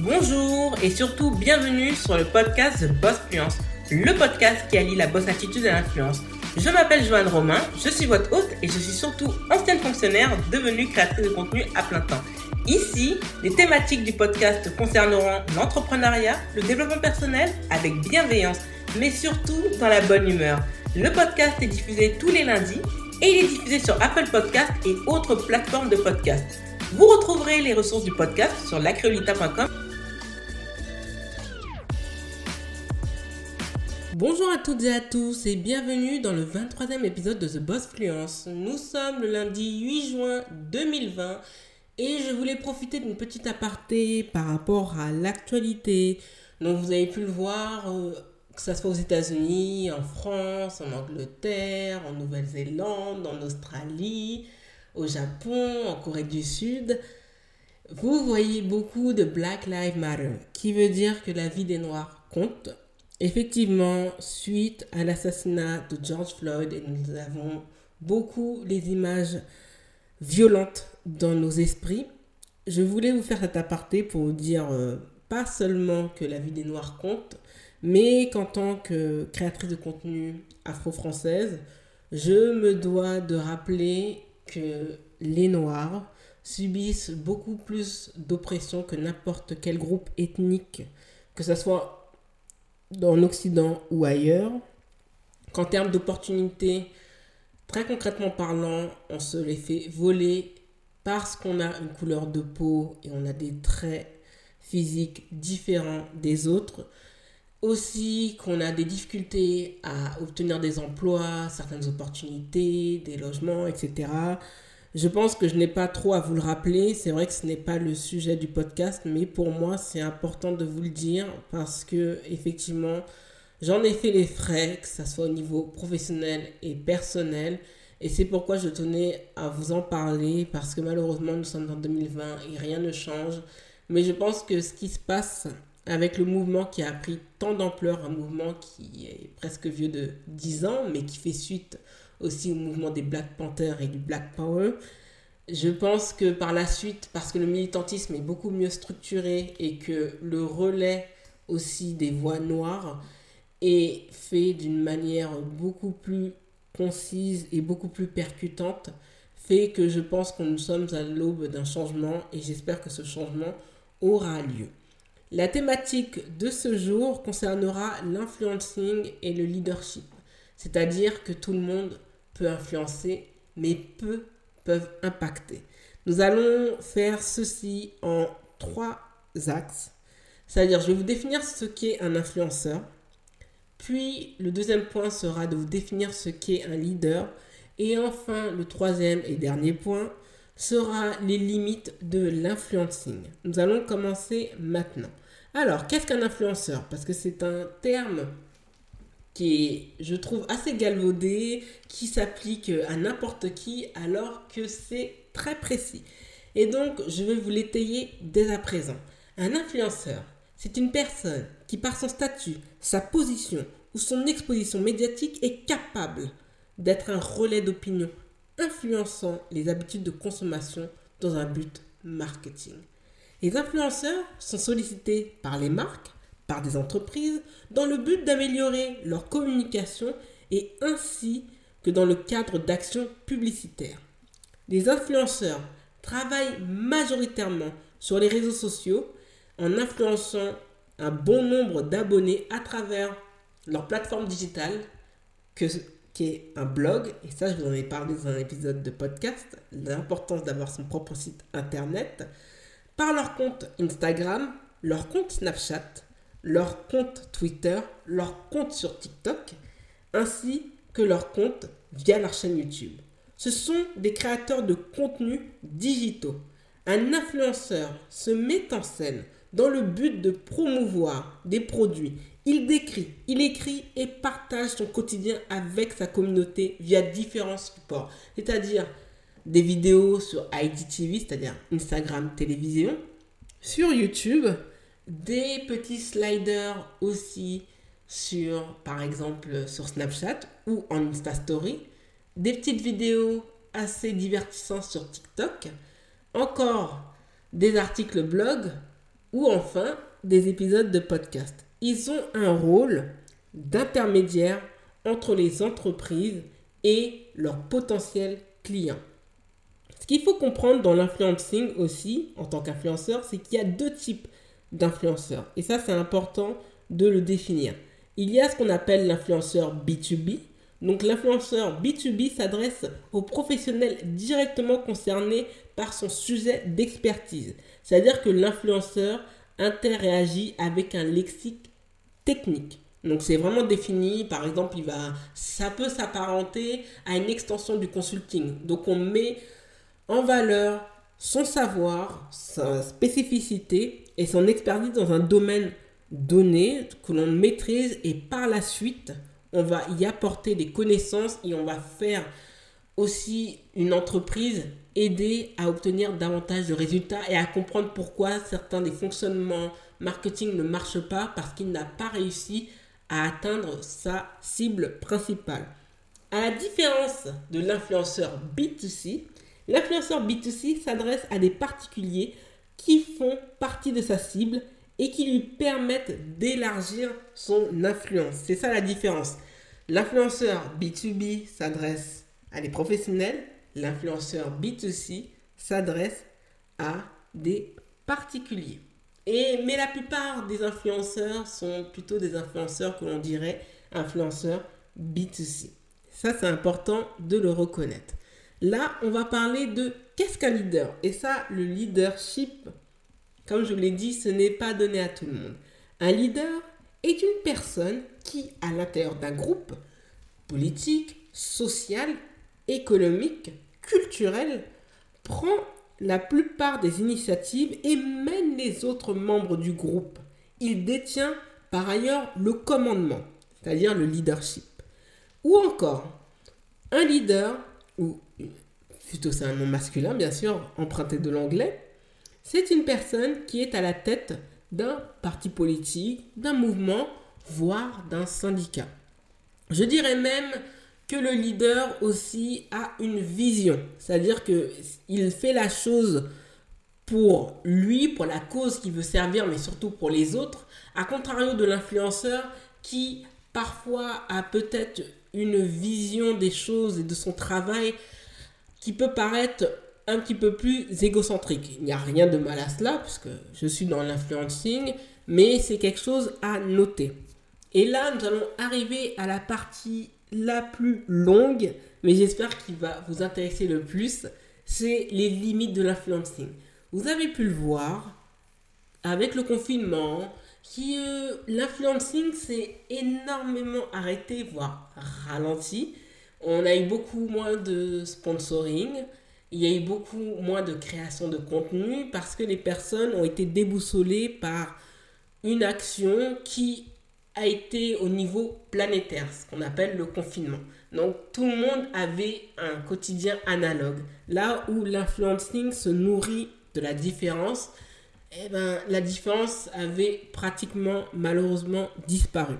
Bonjour et surtout bienvenue sur le podcast The Boss Fluence, le podcast qui allie la boss attitude et l'influence. Je m'appelle Joanne Romain, je suis votre hôte et je suis surtout ancienne fonctionnaire devenue créatrice de contenu à plein temps. Ici, les thématiques du podcast concerneront l'entrepreneuriat, le développement personnel avec bienveillance, mais surtout dans la bonne humeur. Le podcast est diffusé tous les lundis et il est diffusé sur Apple Podcast et autres plateformes de podcast. Vous retrouverez les ressources du podcast sur lacreolita.com. Bonjour à toutes et à tous et bienvenue dans le 23e épisode de The Boss Fluence. Nous sommes le lundi 8 juin 2020 et je voulais profiter d'une petite aparté par rapport à l'actualité. Donc vous avez pu le voir, euh, que ce soit aux États-Unis, en France, en Angleterre, en Nouvelle-Zélande, en Australie, au Japon, en Corée du Sud. Vous voyez beaucoup de Black Lives Matter, qui veut dire que la vie des Noirs compte. Effectivement, suite à l'assassinat de George Floyd, et nous avons beaucoup les images violentes dans nos esprits. Je voulais vous faire cet aparté pour vous dire euh, pas seulement que la vie des Noirs compte, mais qu'en tant que créatrice de contenu afro-française, je me dois de rappeler que les Noirs subissent beaucoup plus d'oppression que n'importe quel groupe ethnique, que ce soit dans l'Occident ou ailleurs, qu'en termes d'opportunités, très concrètement parlant, on se les fait voler parce qu'on a une couleur de peau et on a des traits physiques différents des autres. Aussi qu'on a des difficultés à obtenir des emplois, certaines opportunités, des logements, etc. Je pense que je n'ai pas trop à vous le rappeler. C'est vrai que ce n'est pas le sujet du podcast, mais pour moi, c'est important de vous le dire parce que, effectivement, j'en ai fait les frais, que ce soit au niveau professionnel et personnel. Et c'est pourquoi je tenais à vous en parler, parce que malheureusement, nous sommes en 2020 et rien ne change. Mais je pense que ce qui se passe avec le mouvement qui a pris tant d'ampleur, un mouvement qui est presque vieux de 10 ans, mais qui fait suite aussi au mouvement des Black Panthers et du Black Power, je pense que par la suite, parce que le militantisme est beaucoup mieux structuré et que le relais aussi des voix noires est fait d'une manière beaucoup plus concise et beaucoup plus percutante fait que je pense que nous sommes à l'aube d'un changement et j'espère que ce changement aura lieu. La thématique de ce jour concernera l'influencing et le leadership, c'est-à-dire que tout le monde peut influencer, mais peu peuvent impacter. Nous allons faire ceci en trois axes, c'est-à-dire je vais vous définir ce qu'est un influenceur, puis le deuxième point sera de vous définir ce qu'est un leader. Et enfin, le troisième et dernier point sera les limites de l'influencing. Nous allons commencer maintenant. Alors, qu'est-ce qu'un influenceur? Parce que c'est un terme qui est, je trouve, assez galvaudé, qui s'applique à n'importe qui, alors que c'est très précis. Et donc, je vais vous l'étayer dès à présent. Un influenceur, c'est une personne qui, par son statut, sa position ou son exposition médiatique, est capable d'être un relais d'opinion, influençant les habitudes de consommation dans un but marketing. Les influenceurs sont sollicités par les marques, par des entreprises, dans le but d'améliorer leur communication et ainsi que dans le cadre d'actions publicitaires. Les influenceurs travaillent majoritairement sur les réseaux sociaux en influençant un bon nombre d'abonnés à travers leur plateforme digitale, que, qui est un blog, et ça je vous en ai parlé dans un épisode de podcast, l'importance d'avoir son propre site internet, par leur compte Instagram, leur compte Snapchat, leur compte Twitter, leur compte sur TikTok, ainsi que leur compte via leur chaîne YouTube. Ce sont des créateurs de contenus digitaux. Un influenceur se met en scène dans le but de promouvoir des produits. Il décrit, il écrit et partage son quotidien avec sa communauté via différents supports, c'est-à-dire des vidéos sur IGTV, c'est-à-dire Instagram Télévision, sur YouTube, des petits sliders aussi sur, par exemple, sur Snapchat ou en Insta Story, des petites vidéos assez divertissantes sur TikTok, encore des articles blog, ou enfin des épisodes de podcast. Ils ont un rôle d'intermédiaire entre les entreprises et leurs potentiels clients. Ce qu'il faut comprendre dans l'influencing aussi, en tant qu'influenceur, c'est qu'il y a deux types d'influenceurs. Et ça, c'est important de le définir. Il y a ce qu'on appelle l'influenceur B2B. Donc l'influenceur B2B s'adresse aux professionnels directement concernés par son sujet d'expertise. C'est-à-dire que l'influenceur interagit avec un lexique technique. Donc c'est vraiment défini, par exemple, il va, ça peut s'apparenter à une extension du consulting. Donc on met en valeur son savoir, sa spécificité et son expertise dans un domaine donné que l'on maîtrise et par la suite, on va y apporter des connaissances et on va faire aussi une entreprise aider à obtenir davantage de résultats et à comprendre pourquoi certains des fonctionnements marketing ne marchent pas parce qu'il n'a pas réussi à atteindre sa cible principale. À la différence de l'influenceur B2C, l'influenceur B2C s'adresse à des particuliers qui font partie de sa cible et qui lui permettent d'élargir son influence. C'est ça la différence. L'influenceur B2B s'adresse à des professionnels, l'influenceur B2C s'adresse à des particuliers. Et, mais la plupart des influenceurs sont plutôt des influenceurs que l'on dirait influenceurs B2C. Ça, c'est important de le reconnaître. Là, on va parler de qu'est-ce qu'un leader. Et ça, le leadership, comme je l'ai dit, ce n'est pas donné à tout le monde. Un leader est une personne qui, à l'intérieur d'un groupe politique, social, économique, culturel, prend la plupart des initiatives et mène les autres membres du groupe. Il détient par ailleurs le commandement, c'est-à-dire le leadership. Ou encore, un leader, ou c'est un nom masculin bien sûr, emprunté de l'anglais, c'est une personne qui est à la tête d'un parti politique, d'un mouvement, voire d'un syndicat. Je dirais même que le leader aussi a une vision, c'est-à-dire que il fait la chose pour lui, pour la cause qu'il veut servir, mais surtout pour les autres, à contrario de l'influenceur qui parfois a peut-être une vision des choses et de son travail qui peut paraître un petit peu plus égocentrique. Il n'y a rien de mal à cela, puisque je suis dans l'influencing, mais c'est quelque chose à noter. Et là, nous allons arriver à la partie la plus longue, mais j'espère qu'il va vous intéresser le plus, c'est les limites de l'influencing. Vous avez pu le voir avec le confinement, qui euh, l'influencing s'est énormément arrêté, voire ralenti. On a eu beaucoup moins de sponsoring, il y a eu beaucoup moins de création de contenu parce que les personnes ont été déboussolées par une action qui a été au niveau planétaire, ce qu'on appelle le confinement. Donc tout le monde avait un quotidien analogue. Là où l'influencing se nourrit de la différence, eh ben, la différence avait pratiquement malheureusement disparu.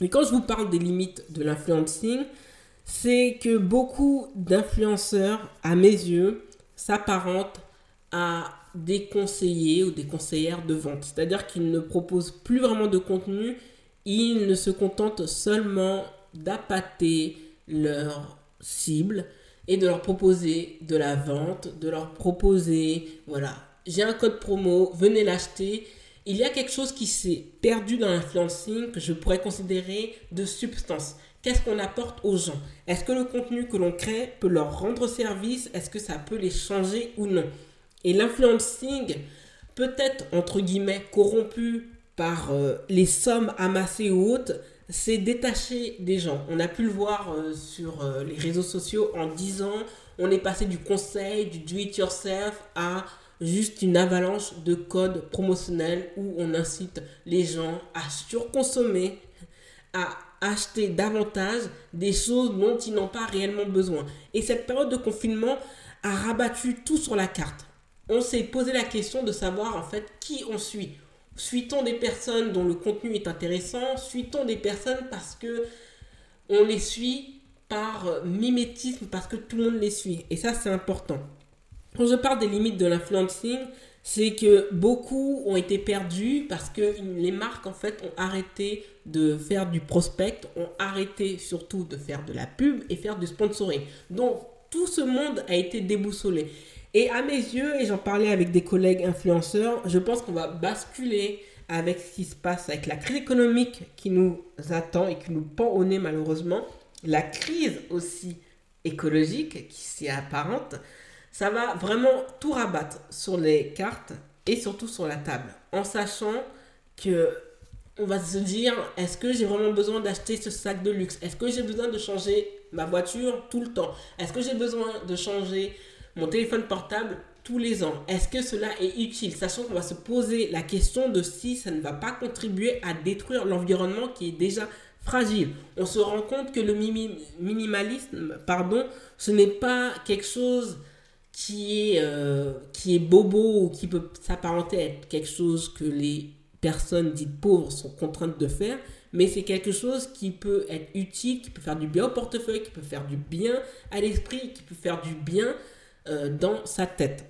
Et quand je vous parle des limites de l'influencing, c'est que beaucoup d'influenceurs, à mes yeux, s'apparentent à des conseillers ou des conseillères de vente. C'est-à-dire qu'ils ne proposent plus vraiment de contenu, ils ne se contentent seulement d'appâter leur cible et de leur proposer de la vente, de leur proposer, voilà, j'ai un code promo, venez l'acheter. Il y a quelque chose qui s'est perdu dans l'influencing que je pourrais considérer de substance. Qu'est-ce qu'on apporte aux gens? Est-ce que le contenu que l'on crée peut leur rendre service? Est-ce que ça peut les changer ou non? Et l'influencing peut être, entre guillemets, corrompu par euh, les sommes amassées ou autres, c'est détaché des gens. On a pu le voir euh, sur euh, les réseaux sociaux en 10 ans. On est passé du conseil, du do-it-yourself à juste une avalanche de codes promotionnels où on incite les gens à surconsommer, à acheter davantage des choses dont ils n'ont pas réellement besoin. Et cette période de confinement a rabattu tout sur la carte. On s'est posé la question de savoir en fait qui on suit. Suit-on des personnes dont le contenu est intéressant? Suit-on des personnes parce que on les suit par mimétisme, parce que tout le monde les suit? Et ça, c'est important. Quand je parle des limites de l'influencing, c'est que beaucoup ont été perdus parce que les marques en fait ont arrêté de faire du prospect, ont arrêté surtout de faire de la pub et faire du sponsoring. Donc tout ce monde a été déboussolé. Et à mes yeux, et j'en parlais avec des collègues influenceurs, je pense qu'on va basculer avec ce qui se passe, avec la crise économique qui nous attend et qui nous pend au nez malheureusement, la crise aussi écologique qui s'y apparente, ça va vraiment tout rabattre sur les cartes et surtout sur la table, en sachant que on va se dire est-ce que j'ai vraiment besoin d'acheter ce sac de luxe? Est-ce que j'ai besoin de changer ma voiture tout le temps? Est-ce que j'ai besoin de changer mon téléphone portable tous les ans? Est-ce que cela est utile? Sachant qu'on va se poser la question de si ça ne va pas contribuer à détruire l'environnement qui est déjà fragile. On se rend compte que le minimalisme, pardon, ce n'est pas quelque chose qui est, euh, qui est bobo ou qui peut s'apparenter à quelque chose que les personnes dites pauvres sont contraintes de faire, mais c'est quelque chose qui peut être utile, qui peut faire du bien au portefeuille, qui peut faire du bien à l'esprit, qui peut faire du bien euh, dans sa tête.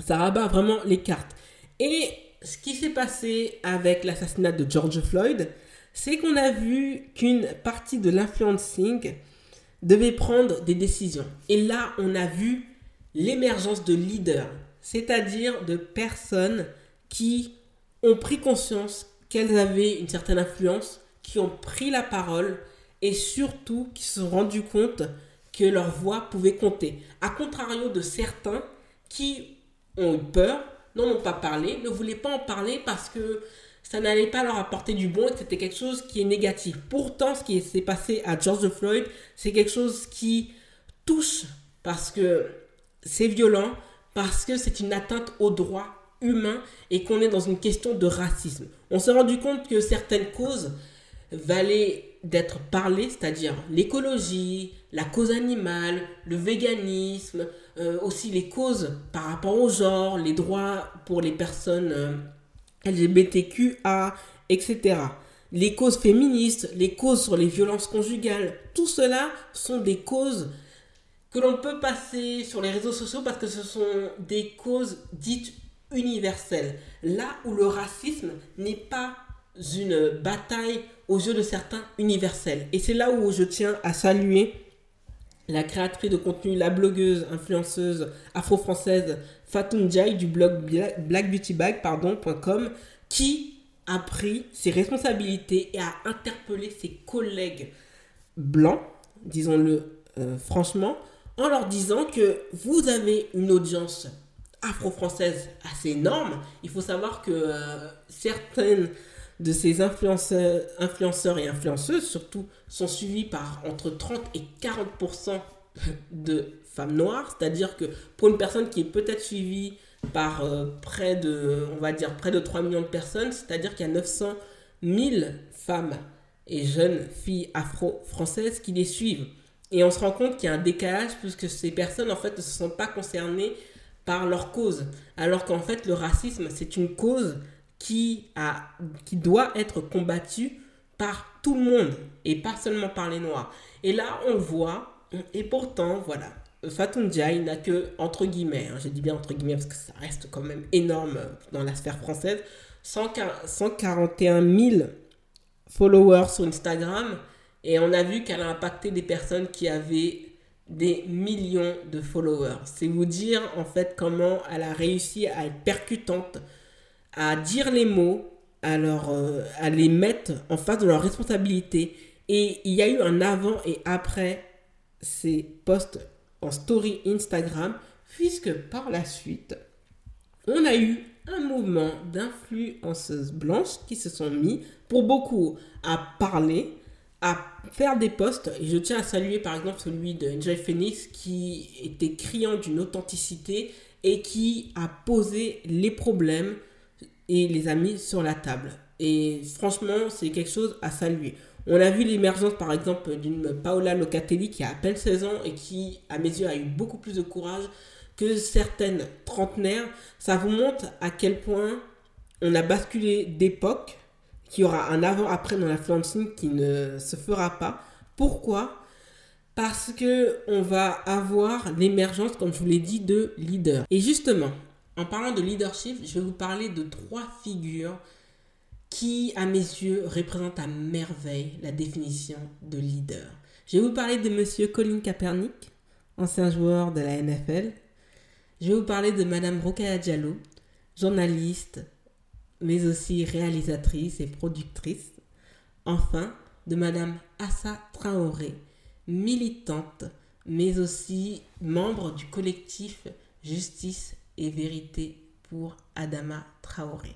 Ça rabat vraiment les cartes. Et ce qui s'est passé avec l'assassinat de George Floyd, c'est qu'on a vu qu'une partie de l'influencing devait prendre des décisions. Et là, on a vu l'émergence de leaders, c'est-à-dire de personnes qui ont pris conscience qu'elles avaient une certaine influence, qui ont pris la parole et surtout qui se sont rendus compte que leur voix pouvait compter. A contrario de certains qui ont eu peur, n'en ont pas parlé, ne voulaient pas en parler parce que ça n'allait pas leur apporter du bon et que c'était quelque chose qui est négatif. Pourtant, ce qui s'est passé à George Floyd, c'est quelque chose qui touche parce que c'est violent, parce que c'est une atteinte aux droits humains et qu'on est dans une question de racisme. On s'est rendu compte que certaines causes valaient d'être parlées, c'est-à-dire l'écologie, la cause animale, le véganisme, euh, aussi les causes par rapport au genre, les droits pour les personnes euh, LGBTQA, etc. Les causes féministes, les causes sur les violences conjugales, tout cela sont des causes que l'on peut passer sur les réseaux sociaux parce que ce sont des causes dites universelles. Là où le racisme n'est pas une bataille aux yeux de certains universelle. Et c'est là où je tiens à saluer la créatrice de contenu, la blogueuse, influenceuse afro-française Fatou Jai du blog blackbeautybag.com qui a pris ses responsabilités et a interpellé ses collègues blancs, disons-le euh, franchement, en leur disant que vous avez une audience afro-française assez énorme. Il faut savoir que euh, certaines de ces influenceurs, et influenceuses, surtout, sont suivis par entre 30 et 40% de femmes noires. C'est-à-dire que pour une personne qui est peut-être suivie par euh, près de, on va dire, près de 3 millions de personnes, c'est-à-dire qu'il y a 900 000 femmes et jeunes filles afro-françaises qui les suivent. Et on se rend compte qu'il y a un décalage puisque ces personnes, en fait, ne se sentent pas concernées par leur cause. Alors qu'en fait, le racisme, c'est une cause qui, a, qui doit être combattue par tout le monde et pas seulement par les Noirs. Et là, on voit, et pourtant, voilà, Fatou Ndiaye n'a que, entre guillemets, hein, je dis bien entre guillemets parce que ça reste quand même énorme dans la sphère française, 141 000 followers sur Instagram et on a vu qu'elle a impacté des personnes qui avaient des millions de followers. C'est vous dire en fait comment elle a réussi à être percutante, à dire les mots, à, euh, à les mettre en face de leurs responsabilités. Et il y a eu un avant et après ces posts en story Instagram, puisque par la suite, on a eu un mouvement d'influenceuses blanches qui se sont mis, pour beaucoup, à parler, à faire des posts. Et je tiens à saluer par exemple celui de Enjoy Phoenix qui était criant d'une authenticité et qui a posé les problèmes et les a mis sur la table. Et franchement, c'est quelque chose à saluer. On a vu l'émergence par exemple d'une Paola Locatelli qui a à peine 16 ans et qui, à mes yeux, a eu beaucoup plus de courage que certaines trentenaires. Ça vous montre à quel point on a basculé d'époque qu'il y aura un avant-après dans l'influencing qui ne se fera pas. Pourquoi? Parce que on va avoir l'émergence, comme je vous l'ai dit, de leaders. Et justement, En parlant de leadership, je vais vous parler de trois figures qui, à mes yeux, représentent à merveille la définition de leader. Je vais vous parler de monsieur Colin Kaepernick, ancien joueur de la NFL. Je vais vous parler de madame Rokaya Diallo, journaliste, mais aussi réalisatrice et productrice. Enfin, de madame Assa Traoré, militante, mais aussi membre du collectif Justice et Vérité pour Adama Traoré.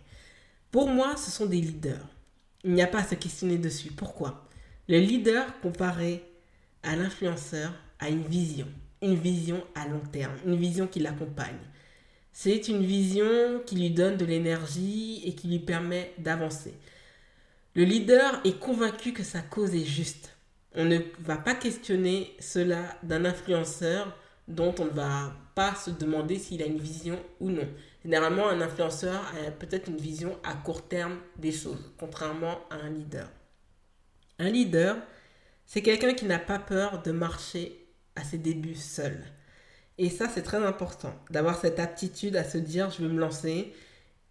Pour moi, ce sont des leaders. Il n'y a pas à se questionner dessus. Pourquoi? Le leader comparé à l'influenceur a une vision, une vision à long terme, une vision qui l'accompagne. C'est une vision qui lui donne de l'énergie et qui lui permet d'avancer. Le leader est convaincu que sa cause est juste. On ne va pas questionner cela d'un influenceur dont on ne va pas se demander s'il a une vision ou non. Généralement, un influenceur a peut-être une vision à court terme des choses, contrairement à un leader. Un leader, c'est quelqu'un qui n'a pas peur de marcher à ses débuts seul. Et ça, c'est très important, d'avoir cette aptitude à se dire, je vais me lancer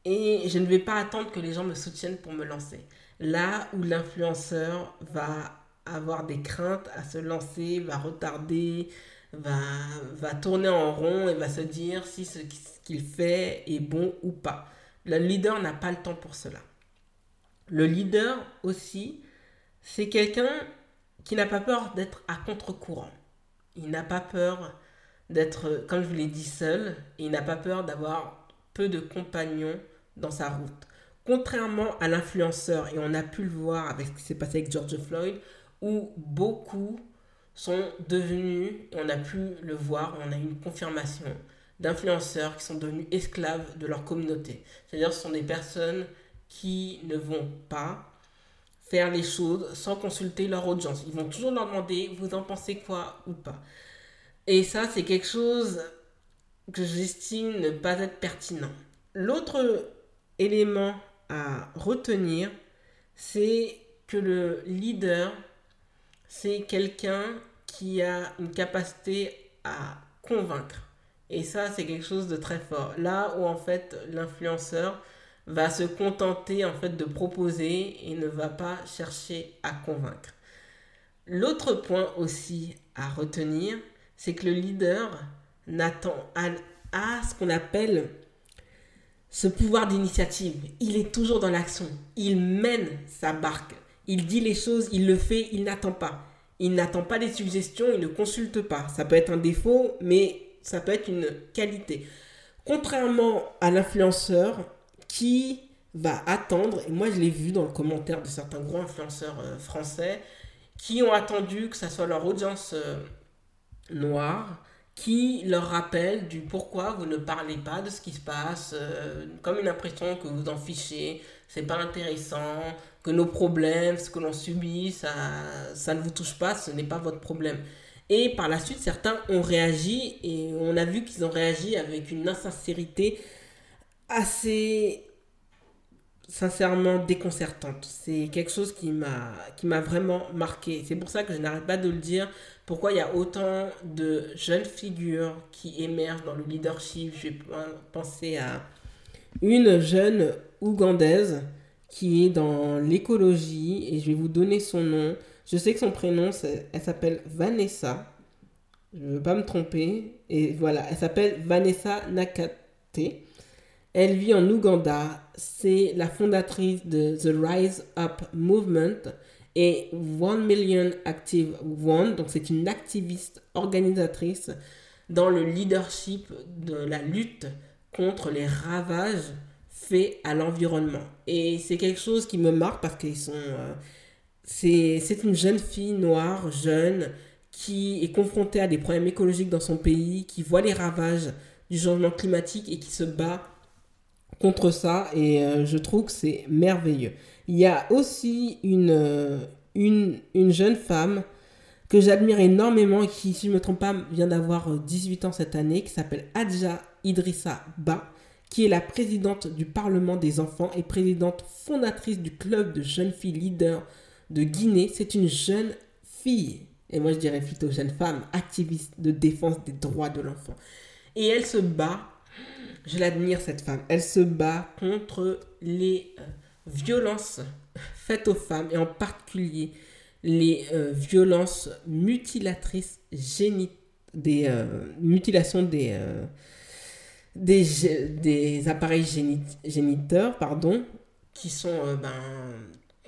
et je ne vais pas attendre que les gens me soutiennent pour me lancer. Là où l'influenceur va avoir des craintes à se lancer, va retarder, va, va tourner en rond et va se dire si ce qu'il fait est bon ou pas. Le leader n'a pas le temps pour cela. Le leader aussi, c'est quelqu'un qui n'a pas peur d'être à contre-courant. Il n'a pas peur d'être, comme je vous l'ai dit, seul. Et il n'a pas peur d'avoir peu de compagnons dans sa route. Contrairement à l'influenceur, et on a pu le voir avec ce qui s'est passé avec George Floyd, où beaucoup sont devenus, on a pu le voir, on a eu une confirmation d'influenceurs qui sont devenus esclaves de leur communauté. C'est-à-dire ce sont des personnes qui ne vont pas faire les choses sans consulter leur audience. Ils vont toujours leur demander, vous en pensez quoi ou pas. Et ça, c'est quelque chose que j'estime ne pas être pertinent. L'autre élément à retenir, c'est que le leader, c'est quelqu'un qui a une capacité à convaincre. Et ça, c'est quelque chose de très fort. Là où en fait l'influenceur va se contenter en fait de proposer et ne va pas chercher à convaincre. L'autre point aussi à retenir, c'est que le leader n'attend à, ce qu'on appelle ce pouvoir d'initiative. Il est toujours dans l'action. Il mène sa barque. Il dit les choses, il le fait, il n'attend pas. Il n'attend pas les suggestions, il ne consulte pas. Ça peut être un défaut, mais ça peut être une qualité. Contrairement à l'influenceur qui va attendre, et moi je l'ai vu dans le commentaire de certains gros influenceurs euh, français, qui ont attendu que ça soit leur audience noire qui leur rappelle du pourquoi vous ne parlez pas de ce qui se passe, euh, comme une impression que vous en fichez, c'est pas intéressant, que nos problèmes, ce que l'on subit, ça, ça ne vous touche pas, ce n'est pas votre problème. Et par la suite, certains ont réagi et on a vu qu'ils ont réagi avec une insincérité assez sincèrement déconcertante. C'est quelque chose qui m'a qui m'a vraiment marqué. C'est pour ça que je n'arrête pas de le dire. Pourquoi il y a autant de jeunes figures qui émergent dans le leadership? Je vais penser à une jeune ougandaise qui est dans l'écologie et je vais vous donner son nom. Je sais que son prénom, elle s'appelle Vanessa. Je ne veux pas me tromper. Et voilà, elle s'appelle Vanessa Nakate. Elle vit en Ouganda. C'est la fondatrice de The Rise Up Movement et One Million Active One. Donc, c'est une activiste organisatrice dans le leadership de la lutte contre les ravages faits à l'environnement. Et c'est quelque chose qui me marque parce qu'ils sont. Euh, c'est une jeune fille noire, jeune, qui est confrontée à des problèmes écologiques dans son pays, qui voit les ravages du changement climatique et qui se bat contre ça et euh, je trouve que c'est merveilleux. Il y a aussi une, euh, une, une jeune femme que j'admire énormément et qui, si je ne me trompe pas, vient d'avoir 18 euh, ans cette année, qui s'appelle Adja Idrissa Ba, qui est la présidente du Parlement des enfants et présidente fondatrice du club de jeunes filles leaders de Guinée. C'est une jeune fille, et moi je dirais plutôt jeune femme, activiste de défense des droits de l'enfant. Et elle se bat Je l'admire, cette femme. Elle se bat contre les euh, violences faites aux femmes et en particulier les euh, violences mutilatrices génitales, des mutilations des, des, des, appareils géniteurs, pardon, qui sont, ben,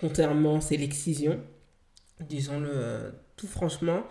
contrairement, c'est l'excision, disons-le tout franchement.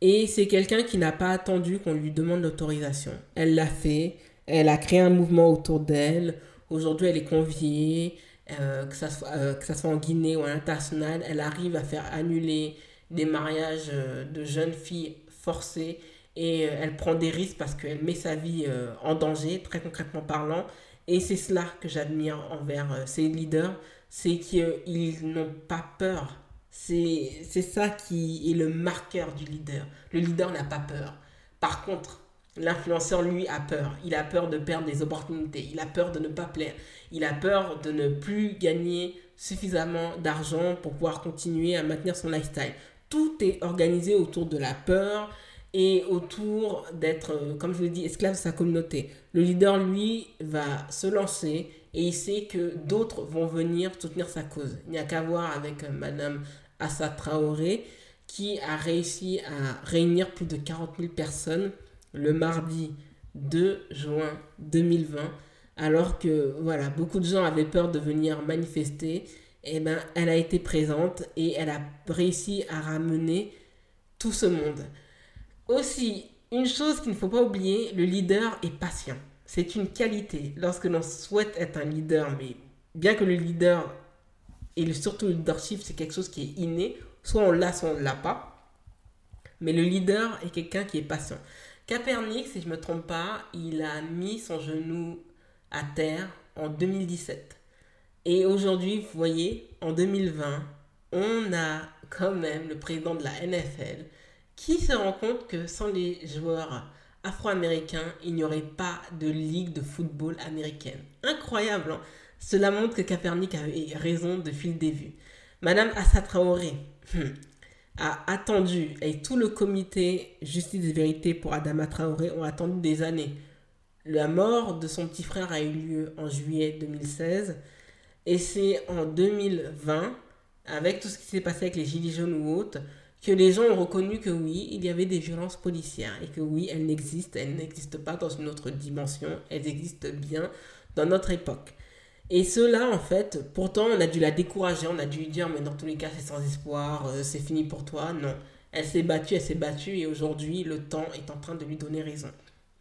Et c'est quelqu'un qui n'a pas attendu qu'on lui demande l'autorisation. Elle l'a fait, elle a créé un mouvement autour d'elle. Aujourd'hui, elle est conviée, euh, que, ça soit, euh, que ça soit en Guinée ou à l'international. Elle arrive à faire annuler des mariages euh, de jeunes filles forcés et elle prend des risques parce qu'elle met sa vie en danger, très concrètement parlant. Et c'est cela que j'admire envers ces leaders, c'est qu'ils n'ont pas peur c'est ça qui est le marqueur du leader. Le leader n'a pas peur. Par contre, l'influenceur, lui, a peur. Il a peur de perdre des opportunités. Il a peur de ne pas plaire. Il a peur de ne plus gagner suffisamment d'argent pour pouvoir continuer à maintenir son lifestyle. Tout est organisé autour de la peur et autour d'être, euh, comme je l'ai dit, esclave de sa communauté. Le leader, lui, va se lancer et il sait que d'autres vont venir soutenir sa cause. Il n'y a qu'à voir avec euh, Madame Assa Traoré, qui a réussi à réunir plus de 40 000 personnes le mardi 2 juin 2020, alors que voilà, beaucoup de gens avaient peur de venir manifester. Eh ben, elle a été présente et elle a réussi à ramener tout ce monde. Aussi, une chose qu'il ne faut pas oublier, le leader est patient. C'est une qualité. Lorsque l'on souhaite être un leader, mais bien que le leader et surtout le leadership, c'est quelque chose qui est inné. Soit on l'a, soit on ne l'a pas. Mais le leader est quelqu'un qui est patient. Capernic, si je ne me trompe pas, il a mis son genou à terre en 2017. Et aujourd'hui, vous voyez, en 2020, on a quand même le président de la NFL qui se rend compte que sans les joueurs afro-américains, il n'y aurait pas de ligue de football américaine. Incroyable, hein cela montre que Capernic avait raison de fil des vues. Madame Assa Traoré hmm, a attendu, et tout le comité Justice et Vérité pour Adama Traoré ont attendu des années. La mort de son petit frère a eu lieu en juillet 2016 et c'est en 2020, avec tout ce qui s'est passé avec les Gilets jaunes ou autres, que les gens ont reconnu que oui, il y avait des violences policières et que oui, elles n'existent, elles n'existent pas dans une autre dimension, elles existent bien dans notre époque. Et cela, en fait, pourtant, on a dû la décourager, on a dû lui dire, mais dans tous les cas, c'est sans espoir, euh, c'est fini pour toi. Non, elle s'est battue, elle s'est battue, et aujourd'hui, le temps est en train de lui donner raison.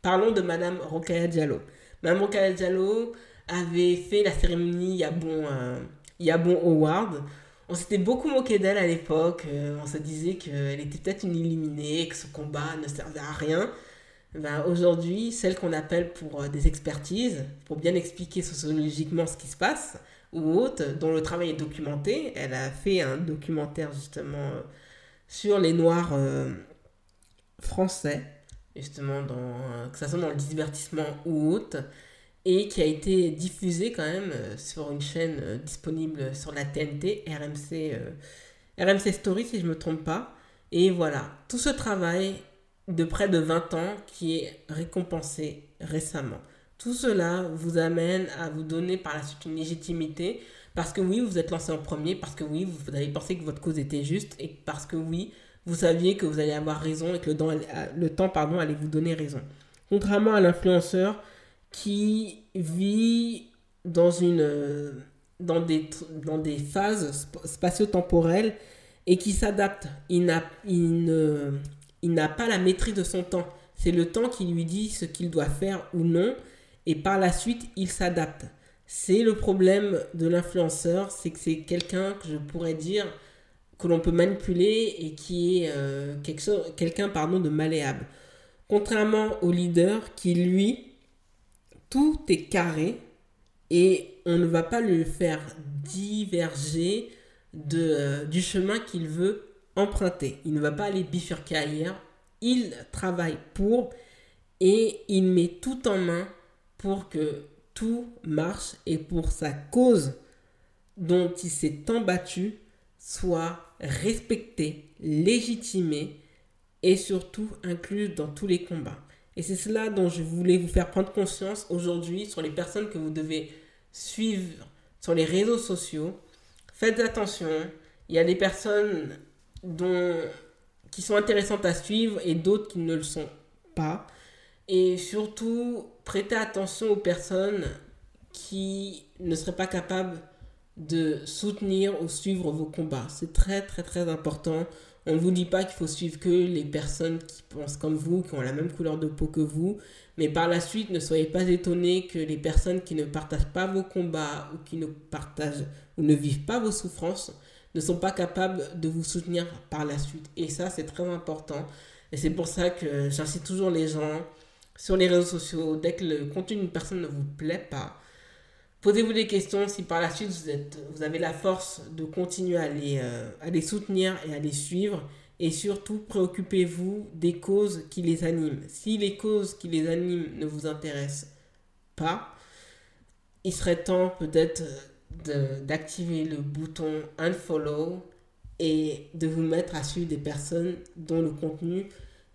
Parlons de Madame Rokaya Diallo. Madame Rokaya Diallo avait fait la cérémonie il y a bon, euh, il y a bon Howard. On s'était beaucoup moqué d'elle à l'époque. Euh, on se disait qu'elle était peut-être une illuminée, que ce combat ne servait à rien. Ben, aujourd'hui, celle qu'on appelle pour euh, des expertises, pour bien expliquer sociologiquement ce qui se passe, ou autre, dont le travail est documenté. Elle a fait un documentaire justement euh, sur les Noirs euh, français, justement, dans, que ce soit dans le divertissement ou autre, et qui a été diffusé quand même sur une chaîne disponible sur la TNT, RMC, RMC Story si je ne me trompe pas. Et voilà, tout ce travail de près de 20 ans qui est récompensé récemment. Tout cela vous amène à vous donner par la suite une légitimité parce que oui, vous êtes lancé en premier, parce que oui, vous avez pensé que votre cause était juste et parce que oui, vous saviez que vous allez avoir raison et que le temps, le temps pardon, allait vous donner raison. Contrairement à l'influenceur qui vit dans, une, dans, des, dans des phases spatio-temporelles et qui s'adapte. Il, il ne il n'a pas la maîtrise de son temps. C'est le temps qui lui dit ce qu'il doit faire ou non, et par la suite, il s'adapte. C'est le problème de l'influenceur, c'est que c'est quelqu'un que je pourrais dire que l'on peut manipuler et qui est euh, quelqu'un pardon, de malléable. Contrairement au leader qui, lui, tout est carré et on ne va pas le faire diverger euh, du chemin qu'il veut emprunter. Il ne va pas aller bifurquer ailleurs. Il travaille pour et il met tout en main pour que tout marche et pour sa cause dont il s'est tant battu soit respectée, légitimée et surtout incluse dans tous les combats. Et c'est cela dont je voulais vous faire prendre conscience aujourd'hui sur les personnes que vous devez suivre sur les réseaux sociaux. Faites attention, il y a des personnes dont, qui sont intéressantes à suivre et d'autres qui ne le sont pas. Et surtout, prêtez attention aux personnes qui ne seraient pas capables de soutenir ou suivre vos combats. C'est très très très important. On ne vous dit pas qu'il faut suivre que les personnes qui pensent comme vous, qui ont la même couleur de peau que vous, mais par la suite, ne soyez pas étonnés que les personnes qui ne partagent pas vos combats ou qui ne partagent ou ne vivent pas vos souffrances ne sont pas capables de vous soutenir par la suite. Et ça, c'est très important. Et c'est pour ça que j'incite toujours les gens sur les réseaux sociaux, dès que le contenu d'une personne ne vous plaît pas, posez-vous des questions si par la suite vous, êtes, vous avez la force de continuer à les, euh, à les soutenir et à les suivre. Et surtout, préoccupez-vous des causes qui les animent. Si les causes qui les animent ne vous intéressent pas, il serait temps peut-être d'activer le bouton unfollow et de vous mettre à suivre des personnes dont le contenu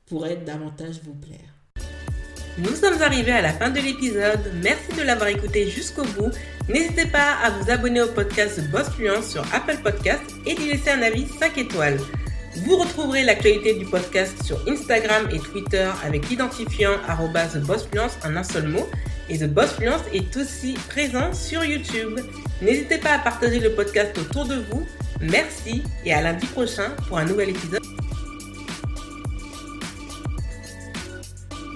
pourrait davantage vous plaire. Nous sommes arrivés à la fin de l'épisode. Merci de l'avoir écouté jusqu'au bout. N'hésitez pas à vous abonner au podcast Boss Fluence sur Apple Podcast et d'y laisser un avis 5 étoiles. Vous retrouverez l'actualité du podcast sur Instagram et Twitter avec l'identifiant TheBossFluence en un seul mot. Et The Boss Fluence est aussi présent sur YouTube. N'hésitez pas à partager le podcast autour de vous. Merci et à lundi prochain pour un nouvel épisode.